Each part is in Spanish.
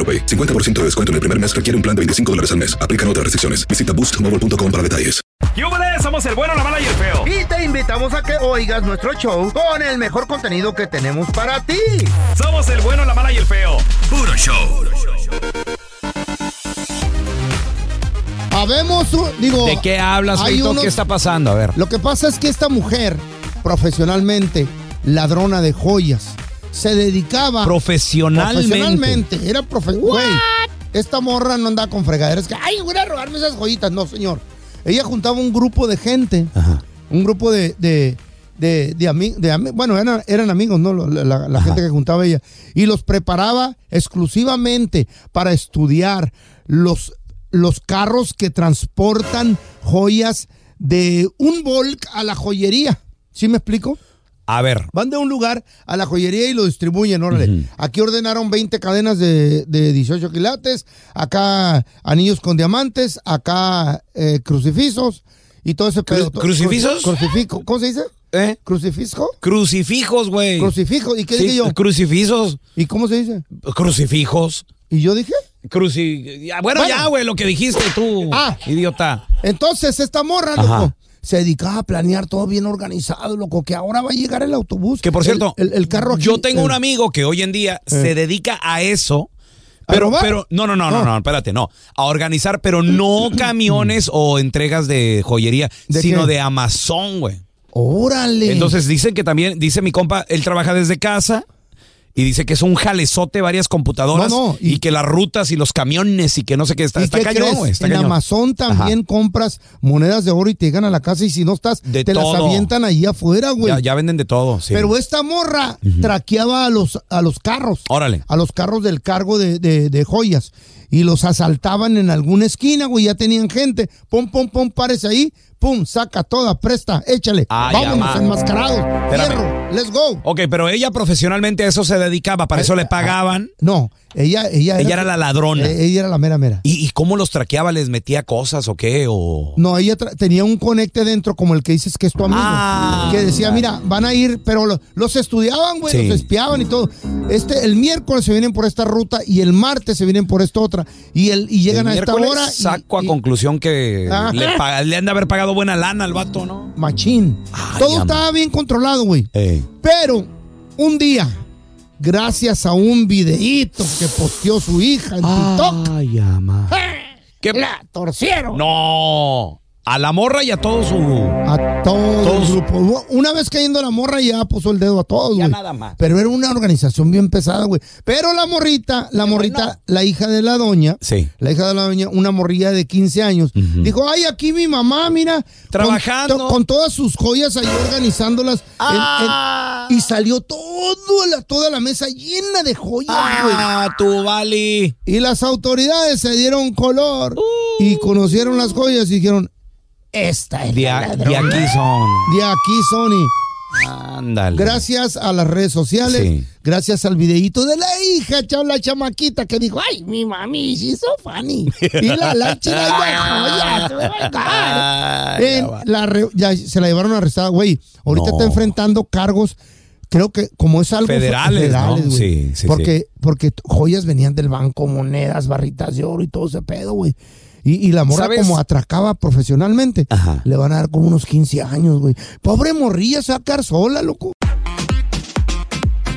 AroPay. 50% de descuento en el primer mes requiere un plan de 25 dólares al mes. Aplican otras restricciones. Visita boostmobile.com para detalles. ¡Yúbales! Somos el bueno, la mala y el feo. Y te invitamos a que oigas nuestro show con el mejor contenido que tenemos para ti. Somos el bueno, la mala y el feo. Puro show. Habemos, digo... ¿De qué hablas, hay unos- ¿Qué está pasando? A ver. Lo que pasa es que esta mujer, profesionalmente, ladrona de joyas, se dedicaba... Profesionalmente. Profesionalmente, era profesional. Esta morra no andaba con fregaderas que, ay, voy a robarme esas joyitas. No, señor. Ella juntaba un grupo de gente, un grupo de, de, de, de, ami- de ami- bueno, eran, eran amigos, ¿no? La, la- la gente que juntaba ella. Y los preparaba exclusivamente para estudiar los, los carros que transportan joyas de un volk a la joyería. ¿Sí me explico? A ver. Van de un lugar a la joyería y lo distribuyen, órale. Aquí ordenaron 20 cadenas de, de 18 quilates, acá anillos con diamantes, acá eh, crucifijos y todo ese pedo. ¿crucifijos? Cru- Crucifijo. ¿Cómo se dice? ¿Eh? ¿Crucifijo? Crucifijos, güey. Crucifijo. ¿Y qué Sí, dije yo? Crucifijos. ¿Y cómo se dice? Crucifijos. ¿Y yo dije? Cruci... bueno, Bueno. ya, güey, lo que dijiste tú, Ah. idiota. Entonces, esta morra, Ajá. Se dedicaba a planear todo bien organizado, loco, que ahora va a llegar el autobús. Que por cierto, el, el carro aquí, yo tengo el- un amigo que hoy en día se dedica a eso. ¿A Pero, pero, no, no, no, no, No. no, espérate, no. A organizar, pero no camiones o entregas de joyería, ¿De sino qué? de Amazon, güey. Órale. Entonces dicen que también, dice mi compa, él trabaja desde casa y dice que es un jalezote varias computadoras No, no, y, y- que las rutas y los camiones y que no sé qué está, ¿Y está qué cañón, crees? Está en cañón. Amazon también compras monedas de oro y te llegan a la casa y si no estás, De te las todo. avientan ahí afuera, güey. Ya, ya venden de todo, sí. Pero esta morra traqueaba a los, a los carros. Órale. A los carros del cargo de, de- de joyas. Y los asaltaban en alguna esquina, güey. Ya tenían gente. Pum, pum, pum, párese ahí. Pum, saca toda, presta, échale. Ay, Vámonos enmascarados. Fierro, let's go. Ok, pero ella profesionalmente a eso se dedicaba, para eso le pagaban. No, ella, ella, Ella era la ladrona. eh, ella era la mera mera. ¿Y, y cómo los traqueaba? ¿Les metía cosas o qué? O... No, ella tenía un conecte dentro como el que dices que es tu amigo. Ah. que decía, mira, van a ir, pero lo- los estudiaban, güey, Sí. los espiaban y todo. Este, el miércoles se vienen por esta ruta y el martes se vienen por esta otra. Y, el, y llegan El a esta hora. y- saco a y- conclusión que le, le han de haber pagado buena lana al vato, ¿no? Machín. Ay, todo ama. estaba bien controlado, güey. Eh. Pero un día, gracias a un videíto que posteó su hija en TikTok, Ay, ama. ¿Qué? la torcieron. No. A la morra y a todo su. A todo Todos- el grupo. Una vez cayendo la morra ya puso el dedo a todos, Ya güey. nada más. Pero era una organización bien pesada, güey. Pero la morrita, la morrita, la hija de la doña, Sí. la hija de la doña, una morrilla de 15 años, dijo, ay, aquí mi mamá, mira. con Trabajando. to- Con, todas sus joyas ahí organizándolas. Ah. en- y salió todo la, toda la mesa llena de joyas, güey. Ah, tú, Vali. Y las autoridades se dieron color y conocieron las joyas y dijeron, esta es De, la de aquí son. De aquí, Sony. Ándale. Gracias a las redes sociales, Sí. gracias al videíto de la hija, chao, la chamaquita que dijo, ay, mi mami, she's so funny. Y la la china, ya, ya se la llevaron arrestada, güey. Ahorita No. está enfrentando cargos, creo que como es algo fe- Federales, ¿no? güey. Sí, sí, porque, porque joyas venían del banco, monedas, barritas de oro y todo ese pedo, güey. Y, y la morra ¿Sabes? como atracaba profesionalmente, Ajá. le van a dar como unos 15 años, güey. Pobre morrilla, se va a quedar sola, loco.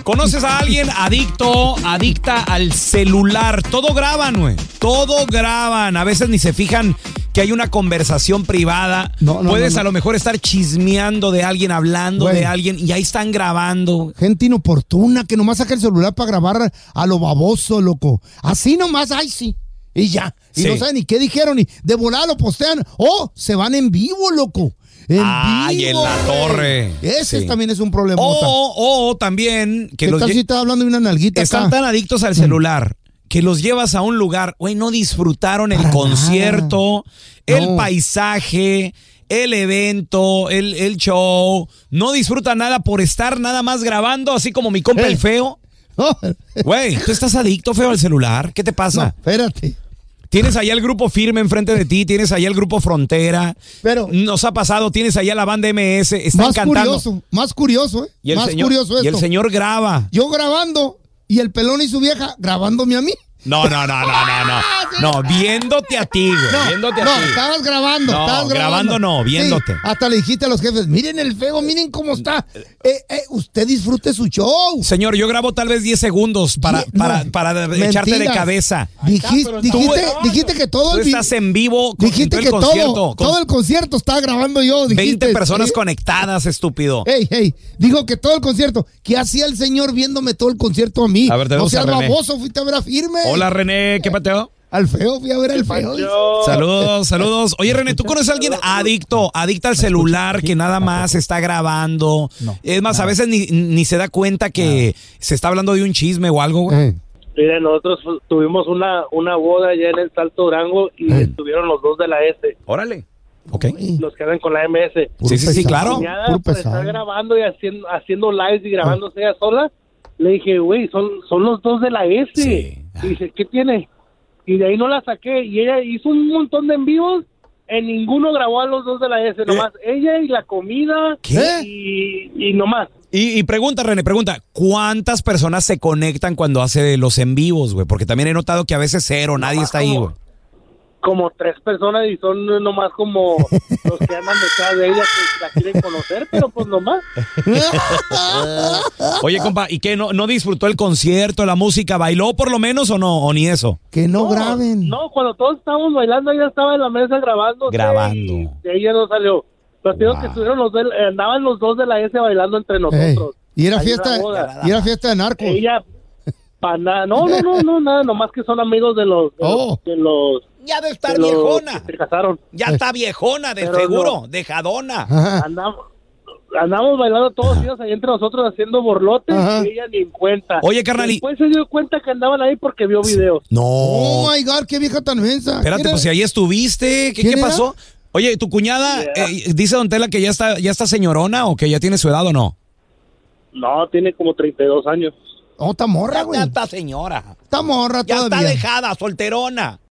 ¿Conoces a alguien adicto, adicta al celular? Todo graban, güey. Todo graban. A veces ni se fijan que hay una conversación privada. No, no, Puedes no, no. a lo mejor estar chismeando de alguien, hablando Güey. de alguien y ahí están grabando. Gente inoportuna que nomás saca el celular para grabar a lo baboso, loco. Así nomás, ay, sí. Y ya. Y Sí. no saben ni qué dijeron, ni de volada lo postean. O se van en vivo, loco. En Ay, vivo, en la torre. Ese Sí. también es un problema. O, o también que ¿Qué los tal si hablando de una nalguita están acá? tan adictos al celular que los llevas a un lugar, güey, no disfrutaron el Para concierto, el No. paisaje, el evento, el, el show. No disfrutan nada por estar nada más grabando, así como mi compa Eh. el feo. No, Güey, tú estás adicto, feo, al celular. ¿Qué te no, pasa? espérate. Tienes allá el grupo firme enfrente de ti, tienes allá el grupo frontera. Pero- nos ha pasado, tienes allá la banda MS, están Más cantando. curioso, más curioso, ¿eh? Y el más señor, curioso y el señor graba. Yo grabando y el pelón y su vieja grabándome a mí. No, no, no, no, no, no. No, viéndote a ti, güey. No, viéndote a no, ti. estabas grabando, No, estabas grabando. grabando no, viéndote. Sí, hasta le dijiste a los jefes, miren el feo, miren cómo está. Eh, eh, usted disfrute su show. Señor, yo grabo tal vez 10 segundos para, para, para echarte de cabeza. Dijiste, Tú, dijiste, dijiste que todo Tú el vi- estás en vivo con dijiste todo el que concierto. todo, con todo el concierto estaba grabando yo. 20 dijiste, personas ¿sí? conectadas, estúpido. Ey, ey, dijo que todo el concierto. ¿Qué hacía el señor viéndome todo el concierto a mí? A ver, no seas René. baboso, fuiste a ver a Firme. Hola, René, ¿qué pateo? Al feo, fui a ver al feo. Saludos, saludos. Oye, René, ¿tú conoces a alguien adicto, adicta al celular que nada más está grabando? es más, a veces ni, ni se da cuenta que se está hablando de un chisme o algo, güey. Eh, Mira, nosotros tuvimos una, una boda allá en el Salto Durango y Eh. estuvieron los dos de la S, Órale. Ok. los que eran con la MS. puro Sí, sí, sí, claro. Puro por estar pesado. grabando y haciendo, haciendo lives y grabándose ella sola, le dije, güey, son, son los dos de la S. Sí. Y dice, ¿qué tiene? Y de ahí no la saqué. Y ella hizo un montón de envíos. En ninguno grabó a los dos de la S, nomás ella y la comida ¿Qué? y, y nomás. Y, y pregunta, René, pregunta, ¿cuántas personas se conectan cuando hace los en vivos, güey? Porque también he notado que a veces cero, nadie está ahí, güey. Como tres personas y son nomás como los que andan detrás de ella que la quieren conocer, pero pues nomás. Oye, compa, ¿y qué? ¿No, ¿No disfrutó el concierto, la música? ¿Bailó por lo menos o no? ¿O ni eso? Que no, graben. No, cuando todos estábamos bailando, ella estaba en la mesa grabando. Grabando. Y ella no salió. Te digo que estuvieron los del- andaban los dos de la S bailando entre nosotros. y era Ahí fiesta, y era fiesta de narcos. Ella, para nada, no, no, no, no, nada, nomás que son amigos de los, de Oh. los, de los, Ya de estar los viejona. se casaron. Ya está viejona, de Pero seguro, no. dejadona. Andamos, andamos bailando todos ellos ahí entre nosotros haciendo borlotes Ajá. y ella ni en cuenta. Oye, carnal, y- Después se dio cuenta que andaban ahí porque vio videos. No. Oh my God, qué vieja tan mensa. Espérate, ¿Quién pues si ahí estuviste, ¿qué, ¿Quién qué pasó? Oye, ¿tu cuñada Yeah. eh, dice Don Tela que ya está, ya está señorona o que ya tiene su edad o no? No, tiene como 32 años. Oh, está morra, güey. está señora. Está morra Ya está todavía. dejada, solterona.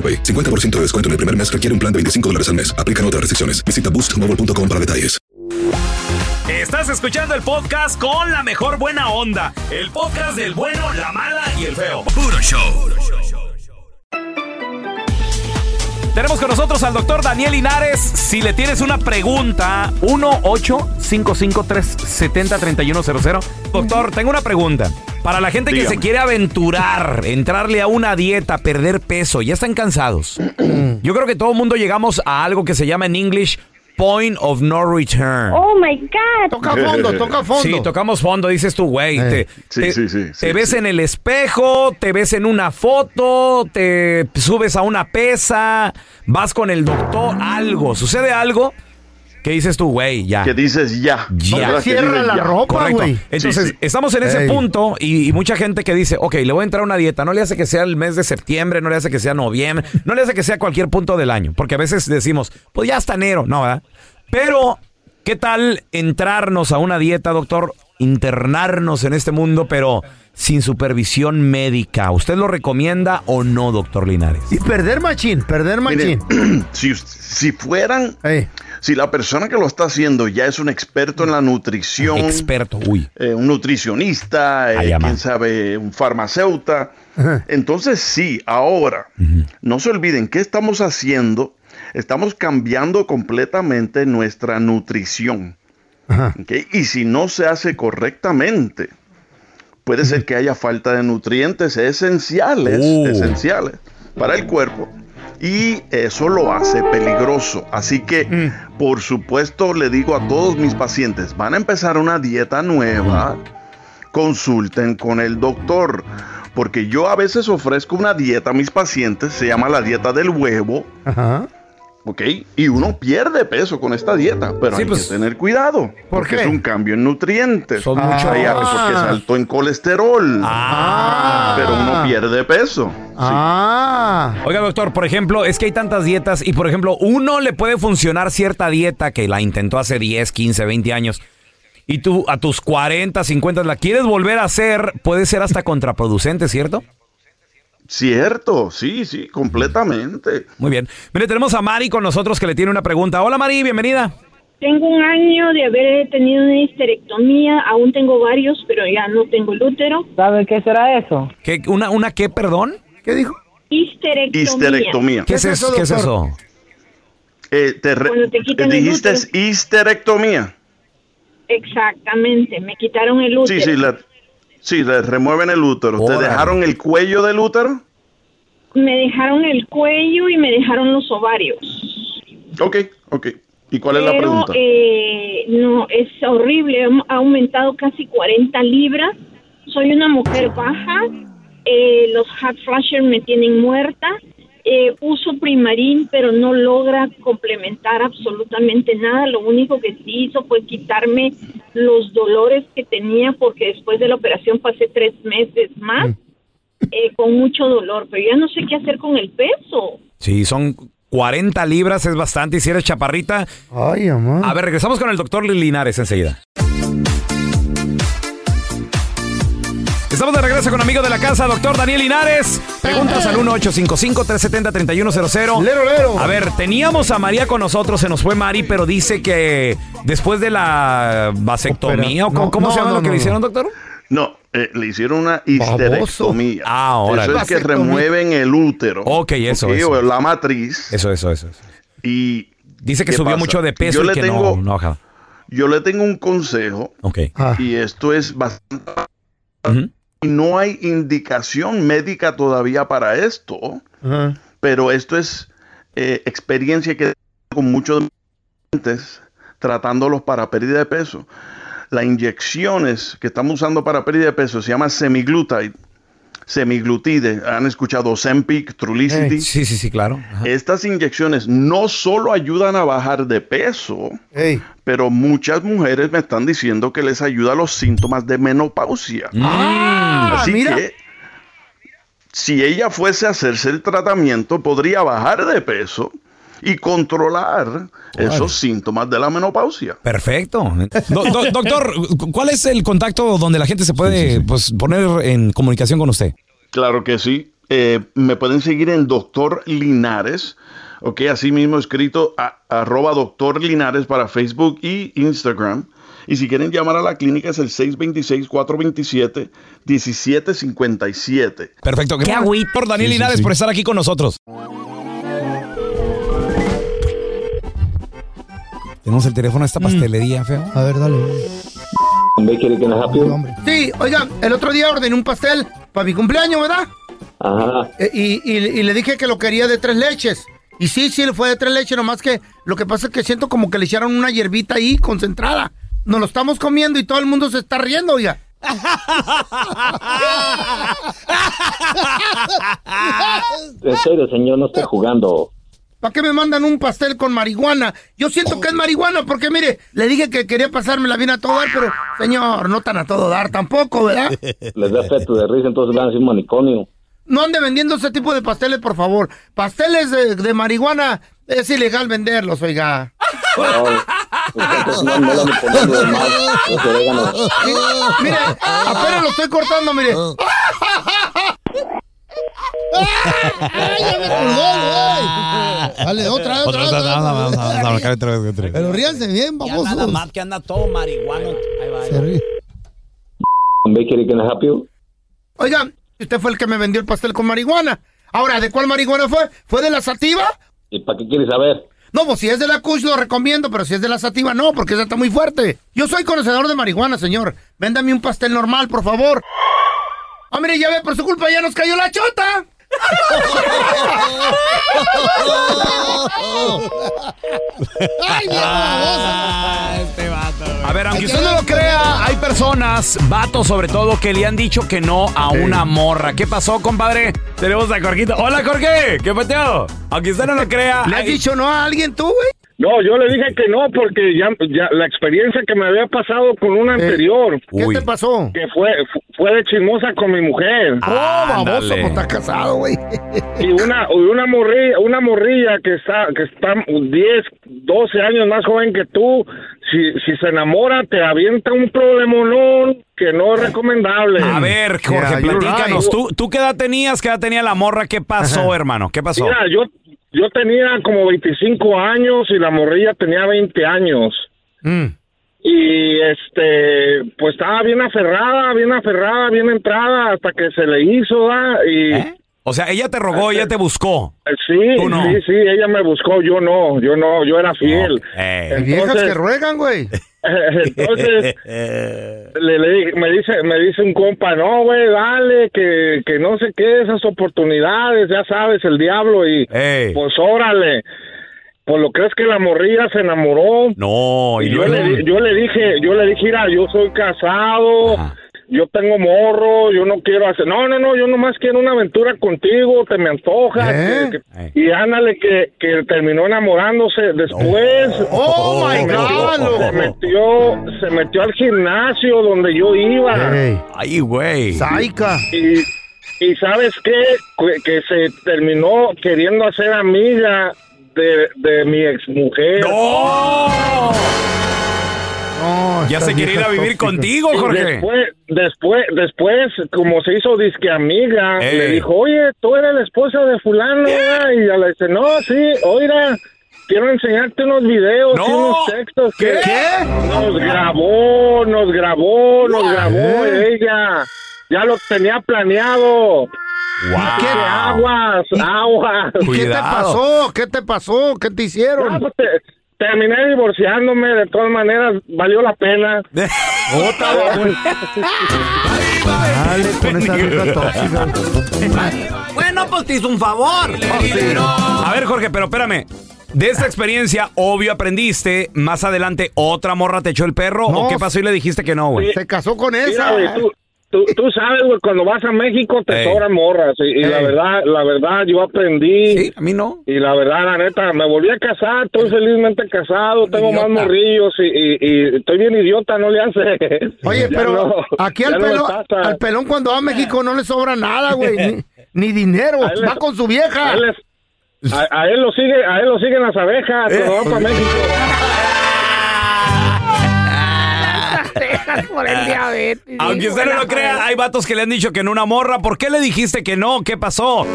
AroPay. 50% de descuento en el primer mes requiere un plan de 25 dólares al mes. Aplican otras restricciones. Visita boostmobile.com para detalles. Estás escuchando el podcast con la mejor buena onda. El podcast del bueno, la mala y el feo. Puro show. Tenemos con nosotros al doctor Daniel Linares. Si le tienes una pregunta, 1-855-370-3100. Doctor, tengo una pregunta. Para la gente que se quiere aventurar, entrarle a una dieta, perder peso, ya están cansados. Yo creo que todo el mundo llegamos a algo que se llama en English point of no return. Oh my God. Toca fondo, toca fondo. Sí, tocamos fondo, dices tú, güey. te Sí, te- sí, sí, te sí, ves sí. en el espejo, te ves en una foto, te subes a una pesa, vas con el doctor, algo. Sucede algo que dices tú, güey, ya. Que dices ya. Ya. Cierra la ya. ropa, Correcto. güey. Entonces, Sí, sí. estamos en ese Ey. punto y, y mucha gente que dice, ok, le voy a entrar a una dieta. No le hace que sea el mes de septiembre, no le hace que sea noviembre, no le hace que sea cualquier punto del año. Porque a veces decimos, pues ya hasta enero, ¿no? ¿verdad? Pero, ¿qué tal entrarnos a una dieta, doctor? Internarnos en este mundo, pero sin supervisión médica. ¿Usted lo recomienda o no, doctor Linares? Y perder machín, perder machín. si, si fueran, Ey. Si la persona que lo está haciendo ya es un experto en la nutrición, Experto, uy. eh, un nutricionista, eh, quién sabe, un farmacéuta, entonces sí, ahora, no se olviden, ¿qué estamos haciendo? Estamos cambiando completamente nuestra nutrición. Y si no se hace correctamente, puede ser que haya falta de nutrientes esenciales, Uh. esenciales para el cuerpo. Y eso lo hace peligroso. Así que, por supuesto, le digo a todos mis pacientes, van a empezar una dieta nueva, consulten con el doctor. Porque yo a veces ofrezco una dieta a mis pacientes, se llama la dieta del huevo, Ajá. ¿Ok? Y uno pierde peso con esta dieta, pero Sí, hay pues, que tener cuidado. ¿por porque qué? es un cambio en nutrientes. Son mucho- Hay algo porque es alto en colesterol. Ah. Pero uno pierde peso. Ah. Oiga, doctor, por ejemplo, es que hay tantas dietas y, por ejemplo, uno le puede funcionar cierta dieta que la intentó hace 10, 15, 20 años y tú a tus 40, 50 la quieres volver a hacer, puede ser hasta contraproducente, ¿cierto? Cierto, sí, sí, completamente. Muy bien. Mire, tenemos a Mari con nosotros que le tiene una pregunta. Hola, Mari, bienvenida. Tengo un año de haber tenido una histerectomía, aún tengo varios, pero ya no tengo el útero. ¿Sabe qué será eso? ¿Qué, una, ¿Una qué, perdón? ¿Qué dijo? Histerectomía. Histerectomía. ¿Qué, es, eso, ¿Qué es eso? Eh, te re- Cuando te quitan el dijiste útero. histerectomía. Exactamente, me quitaron el útero. Sí, sí, le, sí, le remueven el útero. ¿Te dejaron el cuello del útero? Me dejaron el cuello y me dejaron los ovarios. Ok, ok. ¿Y cuál es la pregunta? eh, no, es horrible. Ha aumentado casi 40 libras. Soy una mujer baja. eh, los hot flasher me tienen muerta. Eh, uso primarín, pero no logra complementar absolutamente nada. Lo único que sí hizo fue quitarme los dolores que tenía, porque después de la operación pasé tres meses más eh, con mucho dolor. Pero ya no sé qué hacer con el peso. Sí, son 40 libras, es bastante. Y si eres chaparrita. Ay, amor. A ver, regresamos con el doctor Linares enseguida. Estamos de regreso con amigo de la casa, doctor Daniel Linares. Preguntas al 1-855-370-3100. Lero, lero. A ver, teníamos a María con nosotros, se nos fue Mari, pero dice que después de la vasectomía, ¿o cómo, no, cómo no, se llama no, lo que no, le hicieron, doctor? No, eh, le hicieron una histerectomía. Ah, órale. Eso es que remueven el útero. Ok, eso, Ok, eso. O la matriz. Eso, eso, eso. eso. Y Dice que ¿Qué subió pasa? mucho de peso Yo y le que tengo- no, no yo le tengo un consejo. Ok. Ah. Y esto es bastante... Y no hay indicación médica todavía para esto. Pero esto es eh, experiencia que con muchos pacientes tratándolos para pérdida de peso. Las inyecciones que estamos usando para pérdida de peso se llama semiglutide semiglutide. ¿Han escuchado Zempic, Trulicity? Sí, sí, sí, claro. Estas inyecciones no solo ayudan a bajar de peso, pero muchas mujeres me están diciendo que les ayuda a los síntomas de menopausia. Ah, Así mira. que si ella fuese a hacerse el tratamiento, podría bajar de peso y controlar esos síntomas de la menopausia. Perfecto. Do- do- doctor, ¿cuál es el contacto donde la gente se puede Pues, poner en comunicación con usted? Claro que sí. Eh, me pueden seguir en Doctor Linares, ok, así mismo escrito a- arroba Doctor Linares para Facebook y Instagram. Y si quieren llamar a la clínica es el 626-427-1757. Perfecto. Qué Por Daniel Linares sí. por estar aquí con nosotros. Tenemos el teléfono de esta pastelería, feo. A ver, dale. Sí, oiga, el otro día ordené un pastel para mi cumpleaños, ¿verdad? Ajá. Eh, y, y- y le dije que lo quería de tres leches. Y sí, sí, fue de tres leches, nomás que lo que pasa es que siento como que le echaron una hierbita ahí concentrada. Nos lo estamos comiendo y todo el mundo se está riendo, oiga. En serio, señor, no estoy jugando. ¿Para qué me mandan un pastel con marihuana? Yo siento que es marihuana porque, mire, le dije que quería pasármela bien a todo dar, pero, señor, no tan a todo dar tampoco, ¿verdad? Les da efecto de risa, entonces van a decir manicomio. No ande vendiendo ese tipo de pasteles, por favor. Pasteles de, de marihuana es ilegal venderlos, oiga. Mire, apenas lo estoy cortando, mire. ¡Ya me colgó, güey! Dale, otra, otra, otra. Pero ríanse bien, vamos. nada más que anda todo marihuano. Ahí va. Se ríe. Bakery, can I help you? Oiga, usted fue el que me vendió el pastel con marihuana. Ahora, ¿de cuál marihuana fue? ¿Fue de la sativa? ¿Y para qué quieres saber? No, pues si es de la Kush lo recomiendo, pero si es de la sativa no, porque esa está muy fuerte. Yo soy conocedor de marihuana, señor. Véndame un pastel normal, por favor. Ah, mire, ya ve, por su culpa ya nos cayó la chota. ¡Ay, A ver, aunque usted no lo crea, hay personas, vatos sobre todo, que le han dicho que no a una morra. ¿Qué pasó, compadre? Tenemos a Jorgito. Hola, Jorge. ¿Qué peteo? Aunque usted no lo crea. ¿Le has hay- dicho no a alguien tú, güey? No, yo le dije que no porque ya, ya la experiencia que me había pasado con una anterior. ¿Qué te pasó? Que fue fu- fue de chismosa con mi mujer. Oh, baboso, pues estás casado, güey. Y una y una morrilla, una morrilla que está que está 10, 12 años más joven que tú, si si se enamora te avienta un problemonón que no es recomendable. A ver, Jorge, Yeah, you're platícanos. right. ¿Tú, ¿Tú qué edad tenías? ¿Qué edad tenía la morra? ¿Qué pasó, hermano? ¿Qué pasó? Mira, yo yo tenía como 25 años y la morrilla tenía 20 años. Mm. Y este, pues estaba bien aferrada, bien aferrada, bien entrada hasta que se le hizo, ¿da? Y O sea, ella te rogó, ella te buscó. eh, sí, no. sí, sí, ella me buscó, yo no, yo no, yo era fiel. Hay viejas que ruegan, güey. entonces le, le dije- me dice me dice un compa, no, güey, dale, que, que no sé qué, esas oportunidades, ya sabes, el diablo y pues órale. Pues lo crees que la morrilla se enamoró. No, y Y yo le, yo le dije, yo le dije, mira, yo soy casado, yo tengo morro, yo no quiero hacer, no, no, no, yo nomás quiero una aventura contigo, te me antoja, ¿Eh? que- que- y ándale que, que terminó enamorándose después. Oh, my se metió- God, Se metió, se metió al gimnasio donde yo iba. Ay, güey. Saica. Y, y sabes qué, que, que se terminó queriendo hacer amiga de, de mi exmujer. Ya se quiere ir a vivir contigo, Jorge. Después, después, después, como se hizo disque amiga, le dijo, oye, tú eres la esposa de fulano, ¿verdad?" y ella le dice, no, sí, oiga, quiero enseñarte unos videos y unos textos que ¿Qué? nos grabó, nos grabó, nos grabó ella, ya lo tenía planeado. ¿Qué aguas, aguas? ¿Qué te pasó? ¿Qué te pasó? ¿Qué te hicieron? Ah, pues te- terminé divorciándome, de todas maneras, valió la pena. Otra, Dale con esa tóxica. Bueno, pues te hizo un favor. A ver, Jorge, pero espérame. De esta experiencia, obvio aprendiste. Más adelante, otra morra te echó el perro. No. ¿O qué pasó y le dijiste que no, güey? Se casó con Mira, esa. güey, tú, tú, tú sabes, güey, cuando vas a México te Ey. sobran morras. Y, y la verdad, la verdad, yo aprendí. Sí, a mí no. Y la verdad, la neta, me volví a casar, estoy felizmente casado, tengo más morrillos y, y, y estoy bien idiota, no le hace. Oye, pero no, aquí al, no pelón, pasa. al pelón cuando va a México no le sobra nada, güey. Ni, ni dinero. A él le- Va con su vieja. A él, a- a él lo sigue, a él lo siguen las abejas, Eh. cuando va para México. por el diabetes. Aunque usted no lo crea, hay vatos que le han dicho que no una morra. ¿Por qué le dijiste que no? ¿Qué pasó?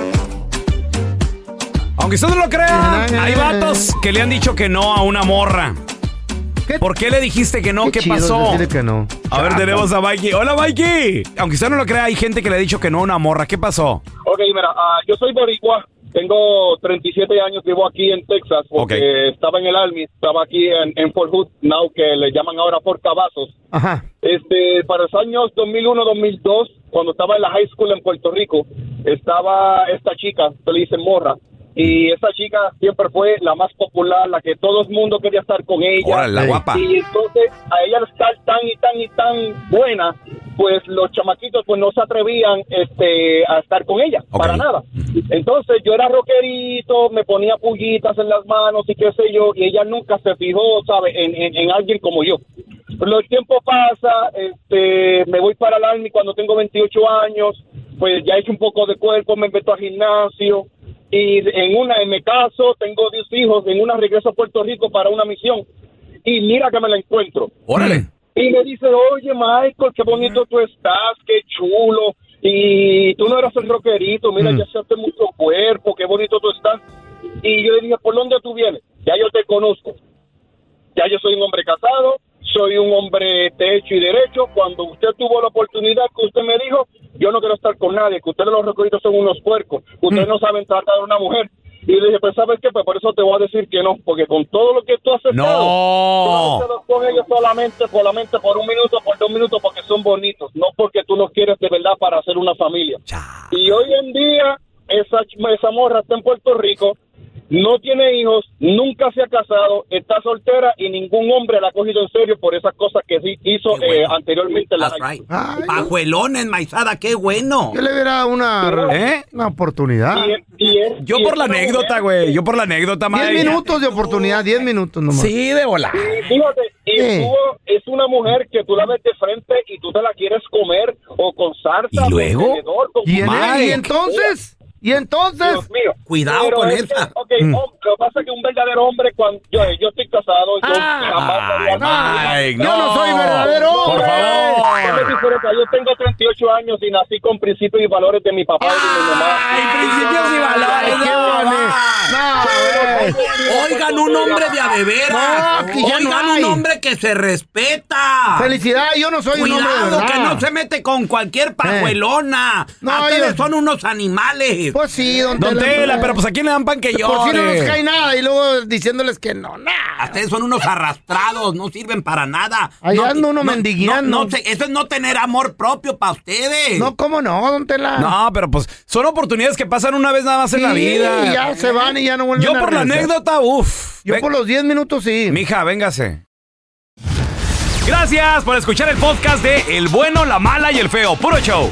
Aunque usted no lo crea, hay vatos que le han dicho que no a una morra. ¿Por qué le dijiste que no? ¿Qué, chido pasó? decirle que no. A ver, tenemos a Mikey. Hola, Mikey. Aunque usted no lo crea, hay gente que le ha dicho que no a una morra. ¿Qué pasó? Ok, mira, ah, yo soy boricua, tengo 37 años, vivo aquí en Texas, porque estaba en el Army, estaba aquí en, en Fort Hood, now que le llaman ahora Fort Cavazos. Ajá. Este, para los años 2001-2002, cuando estaba en la high school en Puerto Rico, estaba esta chica, se le dice Morra, y esa chica siempre fue la más popular, la que todo el mundo quería estar con ella. Órale, la guapa. Y entonces, a ella al estar tan y tan y tan buena, pues los chamaquitos pues no se atrevían este a estar con ella, para nada. Entonces yo era rockerito, me ponía pullitas en las manos y qué sé yo, y ella nunca se fijó, ¿sabe? En, en, en alguien como yo. Pero el tiempo pasa, este, me voy para el Army cuando tengo 28 años, pues ya he hecho un poco de cuerpo, me meto al gimnasio, y en una, en mi caso, tengo 10 hijos, en una regreso a Puerto Rico para una misión, y mira que me la encuentro. Órale. Y me dice, oye Michael, qué bonito tú estás, qué chulo. Y tú no eras el rockerito, mira, ya se hace mucho cuerpo, qué bonito tú estás. Y yo le dije, ¿por dónde tú vienes? Ya yo te conozco. Ya yo soy un hombre casado, soy un hombre de hecho y derecho. Cuando usted tuvo la oportunidad que usted me dijo, yo no quiero estar con nadie, que ustedes los rockeritos son unos puercos, ustedes no saben tratar a una mujer. Y le dije, pues sabes qué, pues por eso te voy a decir que no, porque con todo lo que tú has No. tú has estado con ellos solamente, solamente por un minuto, por dos minutos, porque son bonitos, no porque tú los quieres de verdad para hacer una familia. Y hoy en día, esa, esa morra está en Puerto Rico, no tiene hijos, nunca se ha casado, está soltera y ningún hombre la ha cogido en serio por esas cosas que sí hizo eh, anteriormente. en la school. Pajuelón enmaizada, qué bueno. Yo le diera una, ¿Eh? una oportunidad. Yo por la anécdota, güey. Yo por la anécdota, Diez Mike. minutos de oportunidad, diez minutos nomás. Sí, de volar. Y fíjate, y Eh. tú es una mujer que tú la ves de frente y tú te la quieres comer o con salsa. ¿Y luego? con tenedor, con ¿Y, en- Mike. y entonces? ¿Y entonces? Dios mío. Cuidado Pero con es esa. que, ok, hom- lo que pasa es que un verdadero hombre, cuando yo, yo estoy casado, yo jamás Ay, Mike, Yo no soy verdadero Por hombre. favor. Es diferente. Yo tengo 38 años y nací con principios y valores de mi papá y de mi mamá. Ay, principios y valores. qué no, bonito. no. No, Oigan, un hombre de a de veras. No, no Oigan, hay. un hombre que se respeta. Felicidad, yo no soy un hombre de verdad. que no se mete con cualquier pajuelona. No, Ustedes yo- son unos animales. Pues sí, don Don Tela, pero pues a quién le dan pan que yo. Por si no nos cae nada y luego diciéndoles que no, nada. Ustedes son unos arrastrados, no sirven para nada. Ahí no, anda uno no-. No, no sé, eso es no tener amor propio para ustedes. No, ¿cómo no, don Tela? No, pero pues son oportunidades que pasan una vez nada más en la vida. y ya se van y ya no vuelven Yo a por la anécdota, uff. Yo por los 10 minutos sí. Mija, véngase. Gracias por escuchar el podcast de El bueno, la mala y el feo. Puro show.